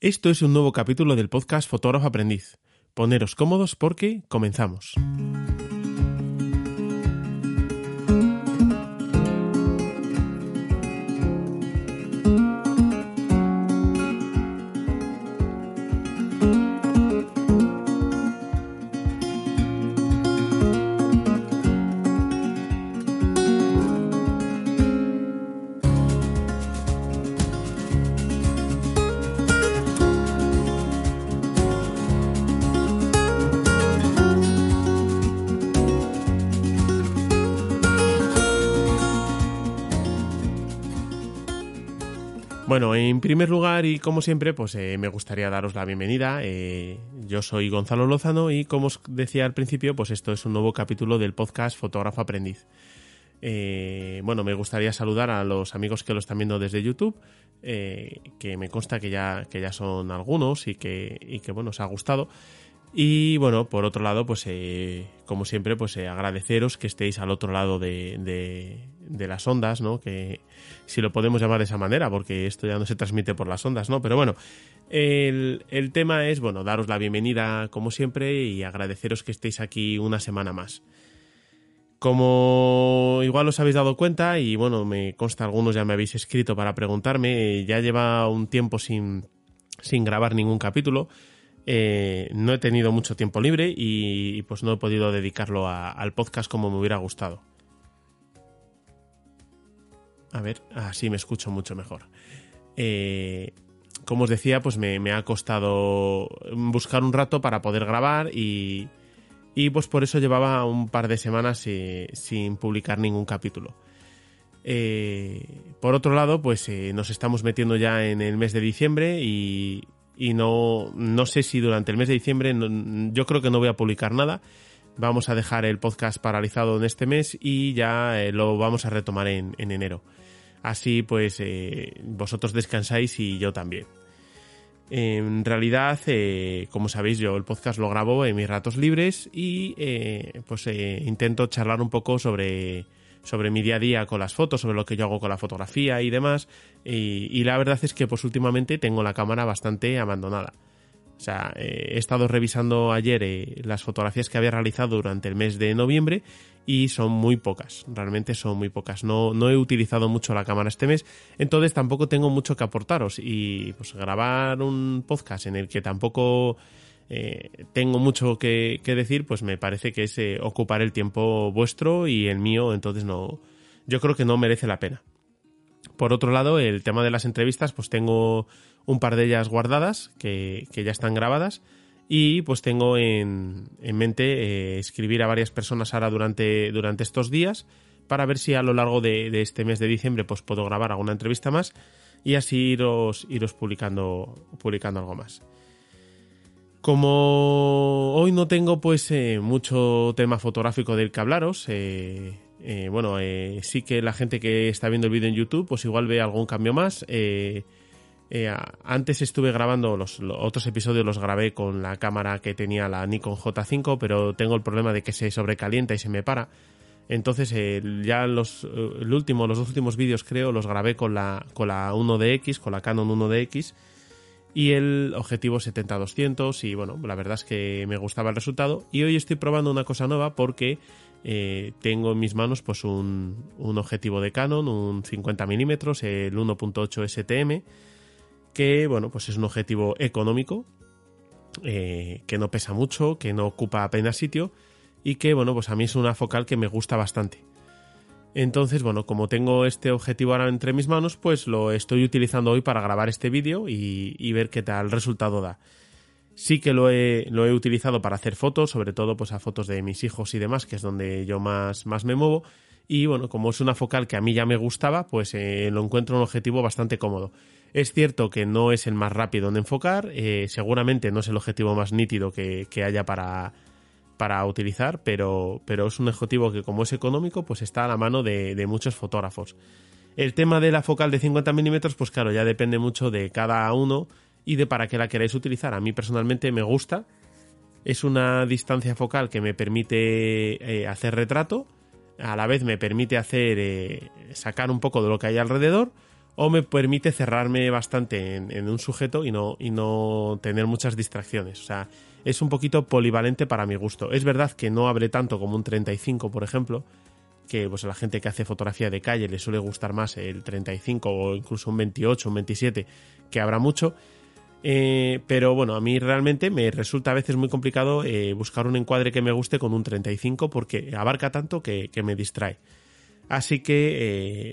Esto es un nuevo capítulo del podcast Fotógrafo Aprendiz. Poneros cómodos porque comenzamos. Bueno, en primer lugar y como siempre, pues eh, me gustaría daros la bienvenida. Eh, yo soy Gonzalo Lozano y como os decía al principio, pues esto es un nuevo capítulo del podcast Fotógrafo Aprendiz. Eh, bueno, me gustaría saludar a los amigos que lo están viendo desde YouTube, que me consta que ya, que ya son algunos y que, y que bueno, os ha gustado. Y bueno, por otro lado, pues como siempre, pues agradeceros que estéis al otro lado de, de las ondas, ¿no? Que si lo podemos llamar de esa manera, porque esto ya no se transmite por las ondas, ¿no? Pero bueno, el, el tema es, bueno, daros la bienvenida como siempre y agradeceros que estéis aquí una semana más. Como igual os habéis dado cuenta, y bueno, me consta algunos ya me habéis escrito para preguntarme, ya lleva un tiempo sin, sin grabar ningún capítulo. Eh, no he tenido mucho tiempo libre y, pues no he podido dedicarlo al podcast como me hubiera gustado. A ver, así me escucho mucho mejor. Eh, como os decía, pues me, ha costado buscar un rato para poder grabar y, pues por eso llevaba un par de semanas eh, sin publicar ningún capítulo. Eh, por otro lado, pues nos estamos metiendo ya en el mes de diciembre y, no, no sé si durante el mes de diciembre, yo creo que no voy a publicar nada vamos a dejar el podcast paralizado en este mes y ya lo vamos a retomar en, enero. Así pues eh, vosotros descansáis y yo también. En realidad, eh, como sabéis, yo el podcast lo grabo en mis ratos libres y pues intento charlar un poco sobre, sobre mi día a día con las fotos, sobre lo que yo hago con la fotografía y demás. Y, la verdad es que pues últimamente tengo la cámara bastante abandonada. O sea, eh, he estado revisando ayer eh, las fotografías que había realizado durante el mes de noviembre y son muy pocas, realmente son muy pocas. No, no he utilizado mucho la cámara este mes, entonces tampoco tengo mucho que aportaros y pues grabar un podcast en el que tampoco eh, tengo mucho que, decir, pues me parece que es ocupar el tiempo vuestro y el mío, entonces no, yo creo que no merece la pena. Por otro lado, el tema de las entrevistas, pues tengo un par de ellas guardadas que, ya están grabadas y pues tengo en, mente eh, escribir a varias personas ahora durante, durante estos días para ver si a lo largo de, este mes de diciembre pues puedo grabar alguna entrevista más y así iros, iros publicando, publicando algo más. Como hoy no tengo pues eh, mucho tema fotográfico del que hablaros, eh, bueno, sí que la gente que está viendo el vídeo en YouTube pues igual ve algún cambio más. Eh, antes estuve grabando los, otros episodios, los grabé con la cámara que tenía la Nikon J5, pero tengo el problema de que se sobrecalienta y se me para. Entonces, eh, ya los, eh, el los dos últimos vídeos creo los grabé con la, con la 1DX, con la Canon 1DX y el objetivo 70-200 y bueno, la verdad es que me gustaba el resultado y hoy estoy probando una cosa nueva porque tengo en mis manos pues un, un objetivo de Canon, un 50 mm, el 1.8 STM que bueno, pues es un objetivo económico, eh, que no pesa mucho, que no ocupa apenas sitio y que bueno, pues a mí es una focal que me gusta bastante. Entonces, bueno, como tengo este objetivo ahora entre mis manos, pues lo estoy utilizando hoy para grabar este vídeo y, ver qué tal resultado da. Sí que lo he, lo he, utilizado para hacer fotos, sobre todo pues a fotos de mis hijos y demás, que es donde yo más, más me muevo. Y bueno, como es una focal que a mí ya me gustaba, pues eh, lo encuentro un objetivo bastante cómodo. Es cierto que no es el más rápido en enfocar, eh, seguramente no es el objetivo más nítido que, haya para, para utilizar, pero, pero es un objetivo que como es económico, pues está a la mano de, muchos fotógrafos. El tema de la focal de 50 milímetros, pues claro, ya depende mucho de cada uno y de para qué la queráis utilizar. A mí personalmente me gusta. Es una distancia focal que me permite eh, hacer retrato, a la vez me permite hacer eh, sacar un poco de lo que hay alrededor o me permite cerrarme bastante en, un sujeto y no, y no tener muchas distracciones. O sea, es un poquito polivalente para mi gusto. Es verdad que no abre tanto como un 35, por ejemplo, que pues a la gente que hace fotografía de calle le suele gustar más el 35 o incluso un 28, un 27, que habrá mucho. Eh, pero bueno, a mí realmente me resulta a veces muy complicado eh, buscar un encuadre que me guste con un 35 porque abarca tanto que, me distrae. Así que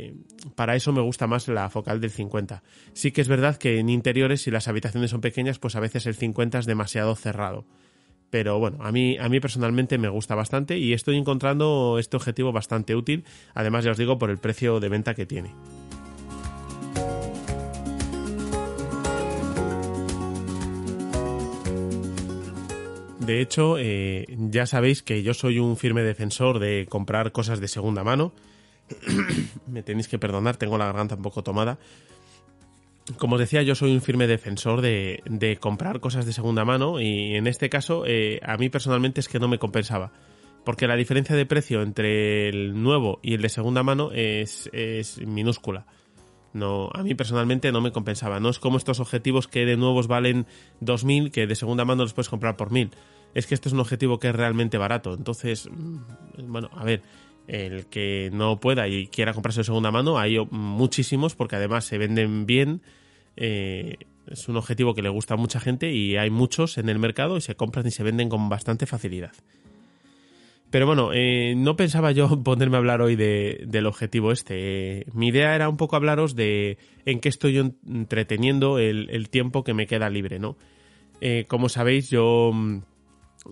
eh, para eso me gusta más la focal del 50. Sí que es verdad que en interiores, si las habitaciones son pequeñas, pues a veces el 50 es demasiado cerrado. Pero bueno, a mí, a mí personalmente me gusta bastante y estoy encontrando este objetivo bastante útil. Además, ya os digo, por el precio de venta que tiene. De hecho, eh, ya sabéis que yo soy un firme defensor de comprar cosas de segunda mano. Me tenéis que perdonar, tengo la garganta un poco tomada. Como os decía, yo soy un firme defensor de, comprar cosas de segunda mano y en este caso eh, a mí personalmente es que no me compensaba. Porque la diferencia de precio entre el nuevo y el de segunda mano es, minúscula. No, a mí personalmente no me compensaba. No es como estos objetivos que de nuevos valen 2.000 que de segunda mano los puedes comprar por 1.000 es que este es un objetivo que es realmente barato. Entonces, mm, bueno, a ver, el que no pueda y quiera comprarse de segunda mano, hay muchísimos porque además se venden bien. Eh, es un objetivo que le gusta a mucha gente y hay muchos en el mercado y se compran y se venden con bastante facilidad. Pero bueno, eh, no pensaba yo ponerme a hablar hoy del objetivo este. mi idea era un poco hablaros de en qué estoy entreteniendo el, tiempo que me queda libre, ¿no? Eh, como sabéis, yo mm,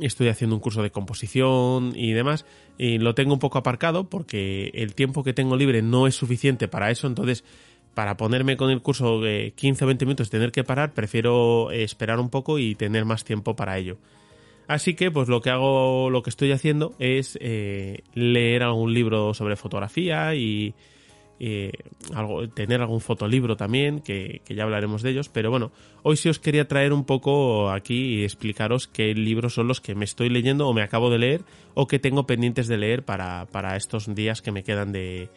estoy haciendo un curso de composición y demás, y lo tengo un poco aparcado porque el tiempo que tengo libre no es suficiente para eso, entonces para ponerme con el curso de 15 o 20 minutos y tener que parar, prefiero esperar un poco y tener más tiempo para ello. Así que, pues lo que hago, lo que estoy haciendo es eh, leer algún libro sobre fotografía y, eh, tener algún fotolibro también, que, ya hablaremos de ellos, pero bueno, hoy sí os quería traer un poco aquí y explicaros qué libros son los que me estoy leyendo o me acabo de leer o que tengo pendientes de leer para, estos días que me quedan de,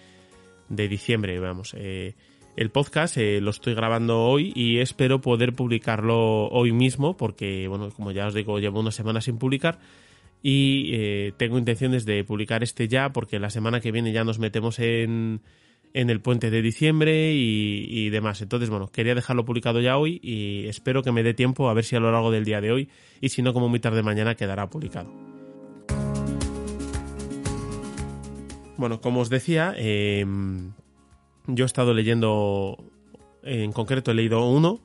de diciembre, vamos. Eh, el podcast eh, lo estoy grabando hoy y espero poder publicarlo hoy mismo porque, bueno, como ya os digo, llevo una semana sin publicar y tengo intenciones de publicar este ya porque la semana que viene ya nos metemos en en el puente de diciembre y, demás. Entonces, bueno, quería dejarlo publicado ya hoy y espero que me dé tiempo a ver si a lo largo del día de hoy y si no, como muy tarde mañana quedará publicado. Bueno, como os decía, em, yo he estado leyendo, en concreto he leído uno,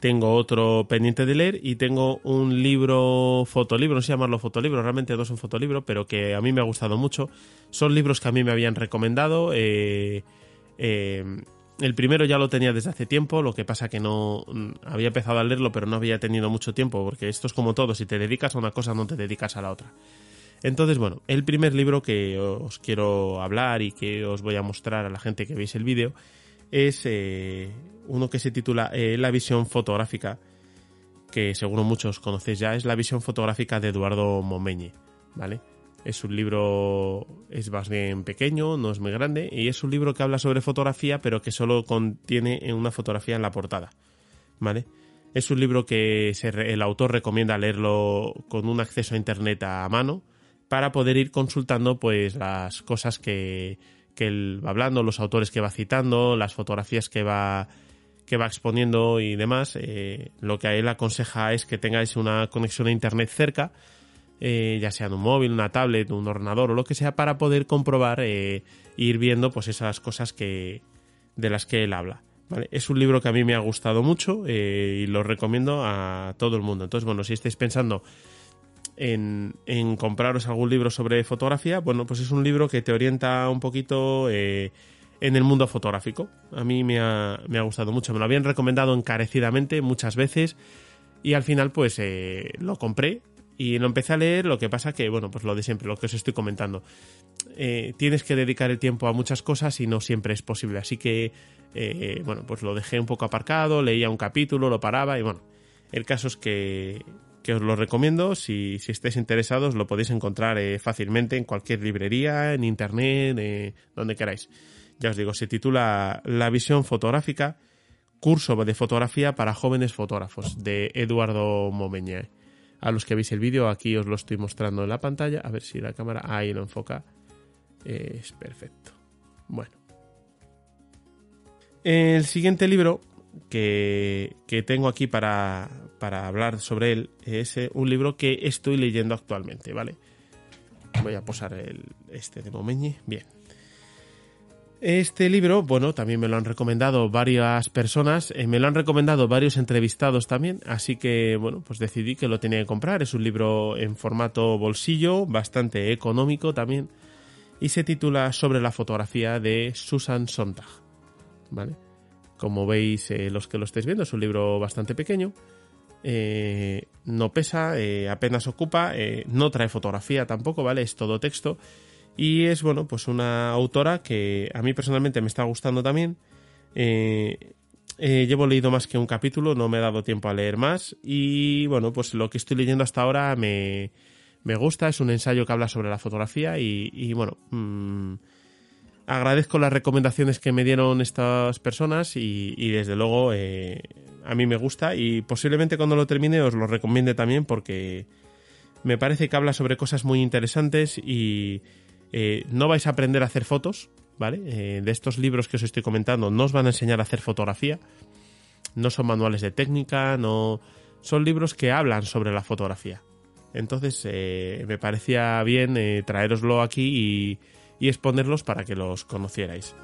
tengo otro pendiente de leer y tengo un libro fotolibro, no sé llamarlo fotolibro, realmente no es un fotolibro, pero que a mí me ha gustado mucho. Son libros que a mí me habían recomendado. Eh, eh, el primero ya lo tenía desde hace tiempo, lo que pasa que no mm, había empezado a leerlo, pero no había tenido mucho tiempo, porque esto es como todo, si te dedicas a una cosa no te dedicas a la otra. Entonces, bueno, el primer libro que os quiero hablar y que os voy a mostrar a la gente que veis el vídeo es eh, uno que se titula eh, La visión fotográfica, que seguro muchos conocéis ya, es la visión fotográfica de Eduardo Momeñe, ¿vale? Es un libro, es más bien pequeño, no es muy grande, y es un libro que habla sobre fotografía, pero que solo contiene una fotografía en la portada. ¿Vale? Es un libro que el autor recomienda leerlo con un acceso a internet a mano para poder ir consultando pues las cosas que, que él va hablando, los autores que va citando, las fotografías que va que va exponiendo y demás. Eh, lo que a él aconseja es que tengáis una conexión a internet cerca eh, ya sea en un móvil, una tablet, un ordenador o lo que sea, para poder comprobar e ir viendo pues esas cosas que, de las que él habla. Es un libro que a mí me ha gustado mucho eh, y lo recomiendo a todo el mundo. Entonces, bueno, si estáis pensando en, compraros algún libro sobre fotografía, bueno, pues es un libro que te orienta un poquito en el mundo fotográfico. A mí me ha, me ha, gustado mucho. Me lo habían recomendado encarecidamente muchas veces y al final pues lo compré y lo empecé a leer, lo que pasa que, bueno, pues lo de siempre, lo que os estoy comentando. Eh, tienes que dedicar el tiempo a muchas cosas y no siempre es posible. Así que, eh, bueno, pues lo dejé un poco aparcado, leía un capítulo, lo paraba y bueno, el caso es que, que os lo recomiendo. Si, si estáis interesados, lo podéis encontrar eh, fácilmente en cualquier librería, en internet, donde queráis. Ya os digo, se titula La visión fotográfica, curso de fotografía para jóvenes fotógrafos, de Eduardo Momeña. A los que veis el vídeo, aquí os lo estoy mostrando en la pantalla. A ver si la cámara ahí lo enfoca. Es perfecto. Bueno. El siguiente libro que, tengo aquí para, para, hablar sobre él es eh, un libro que estoy leyendo actualmente, ¿vale? Voy a posar el, este de Momeñi. Bien. Este libro, bueno, también me lo han recomendado varias personas, eh, me lo han recomendado varios entrevistados también, así que, bueno, pues decidí que lo tenía que comprar. Es un libro en formato bolsillo, bastante económico también, y se titula Sobre la fotografía de Susan Sontag, ¿vale? Como veis, eh, los que lo estáis viendo, es un libro bastante pequeño, eh, no pesa, apenas ocupa, no trae fotografía tampoco, ¿vale? Es todo texto y es, bueno, pues una autora que a mí personalmente me está gustando también. Eh, eh, llevo leído más que un capítulo, no me he dado tiempo a leer más. Y bueno, pues lo que estoy leyendo hasta ahora me, gusta. Es un ensayo que habla sobre la fotografía y, bueno, mm, agradezco las recomendaciones que me dieron estas personas y, desde luego eh, a mí me gusta y posiblemente cuando lo termine os lo recomiende también porque me parece que habla sobre cosas muy interesantes y eh, no vais a aprender a hacer fotos, ¿vale? Eh, de estos libros que os estoy comentando, no os van a enseñar a hacer fotografía. No son manuales de técnica, no. Son libros que hablan sobre la fotografía. Entonces, eh, me parecía bien traeroslo aquí y exponerlos para que los conocierais.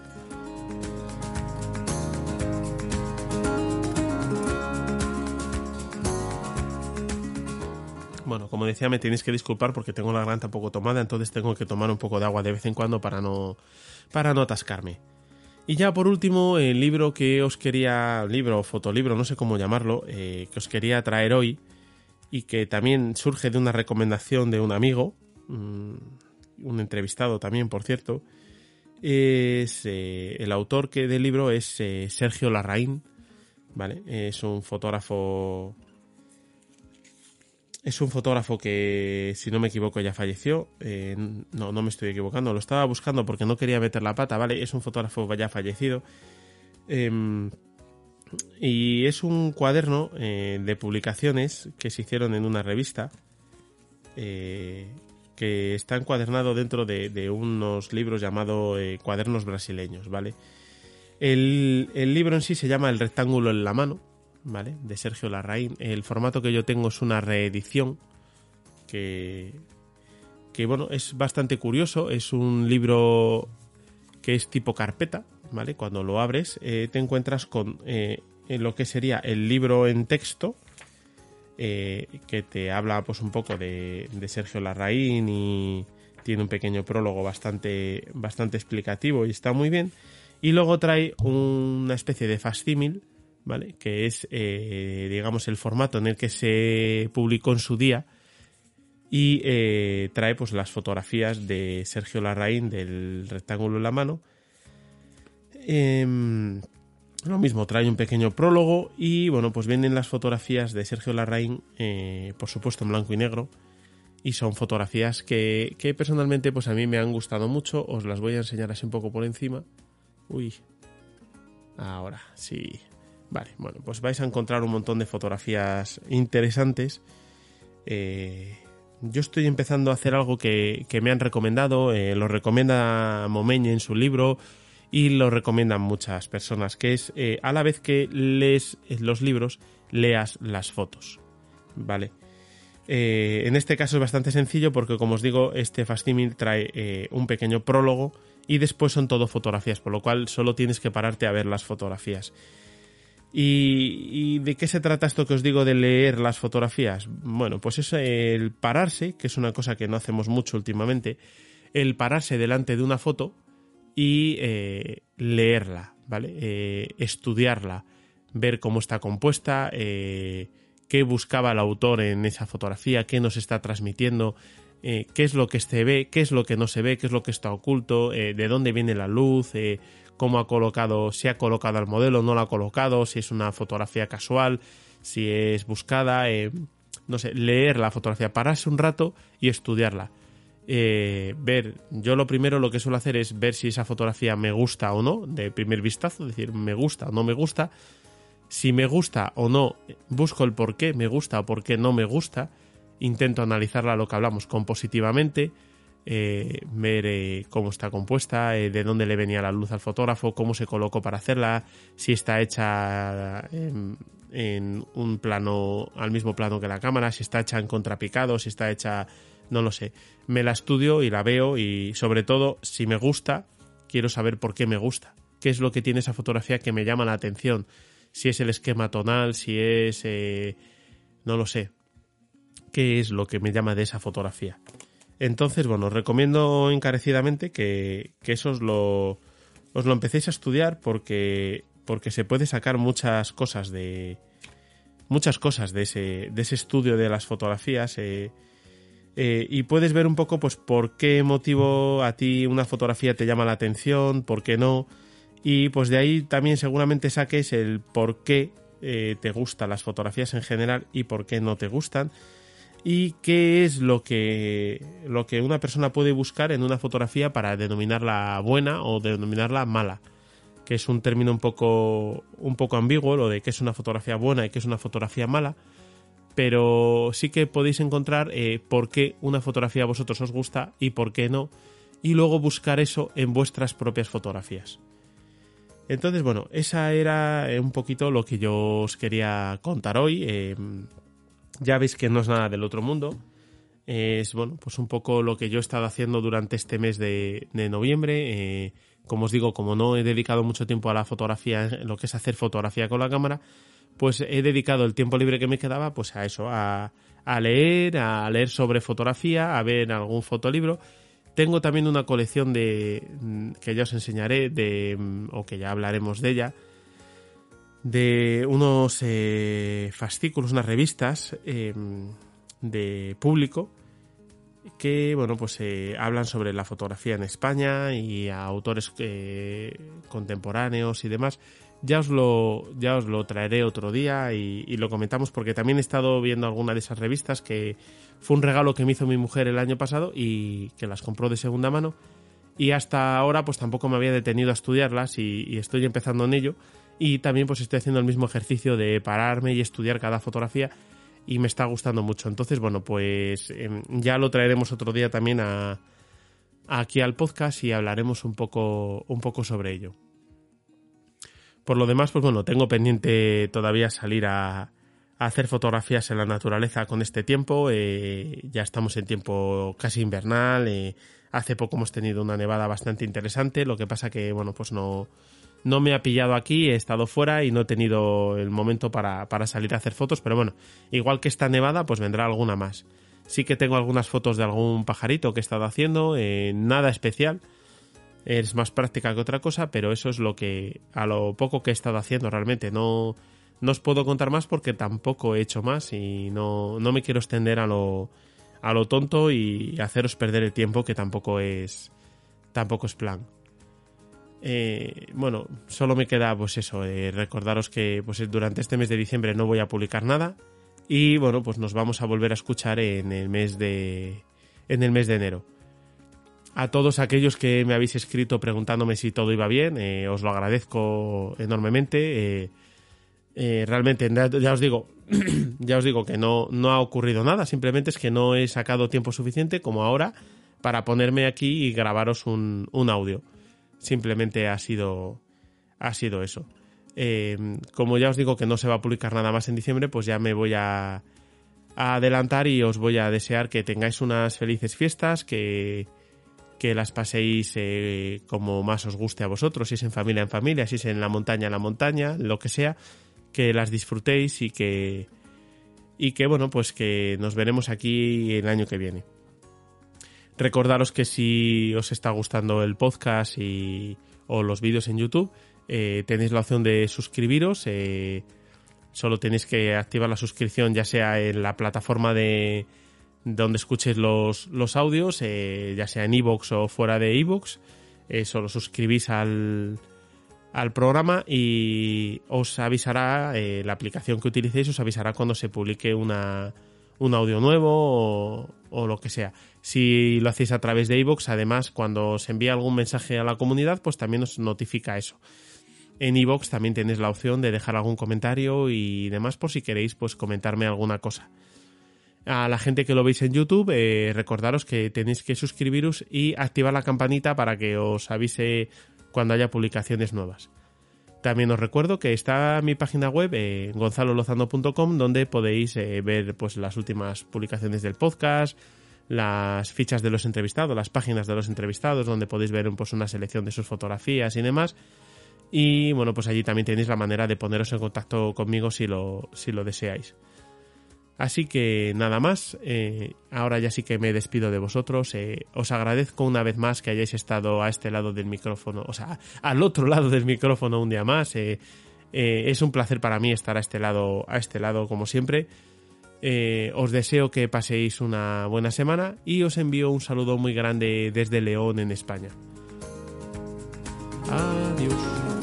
Bueno, como decía, me tenéis que disculpar porque tengo la garganta un poco tomada, entonces tengo que tomar un poco de agua de vez en cuando para no, para no atascarme. Y ya por último, el libro que os quería, libro o fotolibro, no sé cómo llamarlo, eh, que os quería traer hoy y que también surge de una recomendación de un amigo, mm, un entrevistado también, por cierto, es eh, el autor que del libro es eh, Sergio Larraín, ¿vale? Es un fotógrafo es un fotógrafo que, si no me equivoco, ya falleció. Eh, no, no me estoy equivocando. Lo estaba buscando porque no quería meter la pata, ¿vale? Es un fotógrafo ya fallecido. Em, y es un cuaderno eh, de publicaciones que se hicieron en una revista. Eh, que está encuadernado dentro de, unos libros llamados Cuadernos Brasileños, ¿vale? El, el libro en sí se llama El rectángulo en la mano De Sergio Larraín. El formato que yo tengo es una reedición que, que bueno, es bastante curioso. Es un libro que es tipo carpeta, ¿vale? Cuando lo abres eh, te encuentras con eh, lo que sería el libro en texto, eh, que te habla pues un poco de, de, Sergio Larraín y tiene un pequeño prólogo bastante, bastante explicativo y está muy bien. Y luego trae una especie de facsímil Que es, eh, digamos, el formato en el que se publicó en su día y eh, trae pues las fotografías de Sergio Larraín del rectángulo en la mano. Em, lo mismo, trae un pequeño prólogo y bueno, pues vienen las fotografías de Sergio Larraín, eh, por supuesto en blanco y negro, y son fotografías que, que, personalmente pues a mí me han gustado mucho, os las voy a enseñar así un poco por encima. Uy, ahora sí, Vale, bueno, pues vais a encontrar un montón de fotografías interesantes. Eh, yo estoy empezando a hacer algo que, me han recomendado, eh, lo recomienda Momeñe en su libro y lo recomiendan muchas personas, que es eh, a la vez que lees los libros, leas las fotos. ¿Vale? en este caso es bastante sencillo porque, como os digo, este Fastimil trae un pequeño prólogo y después son todo fotografías, por lo cual solo tienes que pararte a ver las fotografías. ¿Y, de qué se trata esto que os digo de leer las fotografías? Bueno, pues es el pararse, que es una cosa que no hacemos mucho últimamente, el pararse delante de una foto y eh, leerla, ¿vale? Eh, estudiarla, ver cómo está compuesta, eh, qué buscaba el autor en esa fotografía, qué nos está transmitiendo, qué es lo que se ve, qué es lo que no se ve, qué es lo que está oculto, de dónde viene la luz, cómo ha colocado, si ha colocado al modelo, no lo ha colocado, si es una fotografía casual, si es buscada, eh, no sé, leer la fotografía, pararse un rato y estudiarla. eh, ver, yo lo primero lo que suelo hacer es ver si esa fotografía me gusta o no, de primer vistazo, decir, me gusta o no me gusta. Si me gusta o no, busco el por qué me gusta o por qué no me gusta. Intento analizarla lo que hablamos compositivamente, eh, ver eh, cómo está compuesta, de dónde le venía la luz al fotógrafo, cómo se colocó para hacerla, si está hecha en, un plano, al mismo plano que la cámara, si está hecha en contrapicado, si está hecha no lo sé. Me la estudio y la veo y sobre todo, si me gusta, quiero saber por qué me gusta. ¿Qué es lo que tiene esa fotografía que me llama la atención? Si es el esquema tonal, si es... Eh, no lo sé. ¿Qué es lo que me llama de esa fotografía? Entonces, bueno, os recomiendo encarecidamente que, eso os lo, os lo empecéis a estudiar porque, porque se puede sacar muchas cosas de... Muchas cosas de ese, de ese estudio de las fotografías. Eh, eh, y puedes ver un poco pues por qué motivo a ti una fotografía te llama la atención, por qué no. Y pues de ahí también seguramente saques el por qué eh, te gustan las fotografías en general y por qué no te gustan. Y qué es lo que, lo que una persona puede buscar en una fotografía para denominarla buena o denominarla mala. Que es un término un poco, un poco ambiguo, lo de qué es una fotografía buena y qué es una fotografía mala pero sí que podéis encontrar eh, por qué una fotografía a vosotros os gusta y por qué no, y luego buscar eso en vuestras propias fotografías. Entonces, bueno, esa era eh, un poquito lo que yo os quería contar hoy. Eh, ya veis que no es nada del otro mundo. Es, bueno, pues un poco lo que yo he estado haciendo durante este mes de, noviembre. como os digo, como no he dedicado mucho tiempo a la fotografía, lo que es hacer fotografía con la cámara, pues he dedicado el tiempo libre que me quedaba pues a eso, a, leer, a leer sobre fotografía, a ver algún fotolibro. Tengo también una colección de mm, que ya os enseñaré de mm, o que ya hablaremos de ella de unos eh, fascículos, unas revistas em, de público que bueno pues eh, hablan sobre la fotografía en España y a autores eh, contemporáneos y demás. Ya os lo, ya os lo traeré otro día y, lo comentamos porque también he estado viendo alguna de esas revistas que fue un regalo que me hizo mi mujer el año pasado y que las compró de segunda mano. Y hasta ahora pues tampoco me había detenido a estudiarlas y, estoy empezando en ello y también pues estoy haciendo el mismo ejercicio de pararme y estudiar cada fotografía y me está gustando mucho entonces bueno pues em, ya lo traeremos otro día también aquí al podcast y hablaremos un poco un poco sobre ello por lo demás, pues bueno, tengo pendiente todavía salir a, hacer fotografías en la naturaleza con este tiempo. Eh, ya estamos en tiempo casi invernal. Eh, hace poco hemos tenido una nevada bastante interesante. Lo que pasa que, bueno, pues no, no me ha pillado aquí, he estado fuera y no he tenido el momento para, para salir a hacer fotos. Pero bueno, igual que esta nevada, pues vendrá alguna más. Sí que tengo algunas fotos de algún pajarito que he estado haciendo, eh, nada especial es más práctica que otra cosa, pero eso es lo que a lo poco que he estado haciendo realmente. No, no os puedo contar más porque tampoco he hecho más y no, no me quiero extender a lo, a lo tonto y haceros perder el tiempo que tampoco es tampoco es plan. Eh, bueno, solo me queda pues eso, eh, recordaros que pues durante este mes de diciembre no voy a publicar nada y bueno, pues nos vamos a volver a escuchar en el mes de en el mes de enero. A todos aquellos que me habéis escrito preguntándome si todo iba bien, eh, os lo agradezco enormemente. Eh, realmente, ya os digo, ya os digo que no, no ha ocurrido nada, simplemente es que no he sacado tiempo suficiente como ahora para ponerme aquí y grabaros un audio. Simplemente ha sido, ha sido eso. como ya os digo que no se va a publicar nada más en diciembre, pues ya me voy a, a adelantar y os voy a desear que tengáis unas felices fiestas, que, que las paséis eh, como más os guste a vosotros, si es en familia en familia, si es en la montaña en la montaña, lo que sea, que las disfrutéis y que y que bueno, pues que nos veremos aquí el año que viene. Recordaros que si os está gustando el podcast y, o los vídeos en YouTube, eh, tenéis la opción de suscribiros. Eh, solo tenéis que activar la suscripción ya sea en la plataforma de, donde escuches los, los audios, eh, ya sea en iVoox o fuera de iVoox. Solo suscribís al, al programa y os avisará, la aplicación que utilicéis os avisará cuando se publique un audio nuevo o lo que sea. Si lo hacéis a través de iVoox, además, cuando os envía algún mensaje a la comunidad, pues también os notifica eso. En iVoox también tenéis la opción de dejar algún comentario y demás por si queréis pues comentarme alguna cosa. A la gente que lo veis en YouTube, eh, recordaros que tenéis que suscribiros y activar la campanita para que os avise cuando haya publicaciones nuevas. También os recuerdo que está mi página web, eh, gonzalolozano.com, donde podéis eh, ver pues, las últimas publicaciones del podcast, las fichas de los entrevistados, las páginas de los entrevistados, donde podéis ver pues, una selección de sus fotografías y demás. Y bueno, pues allí también tenéis la manera de poneros en contacto conmigo si lo, si lo deseáis. Así que nada más, eh, ahora ya sí que me despido de vosotros. Eh, os agradezco una vez más que hayáis estado a este lado del micrófono, o sea, al otro lado del micrófono un día más. Eh, es un placer para mí estar a este lado, a este lado como siempre. Os deseo que paséis una buena semana y os envío un saludo muy grande desde León en España. Adiós.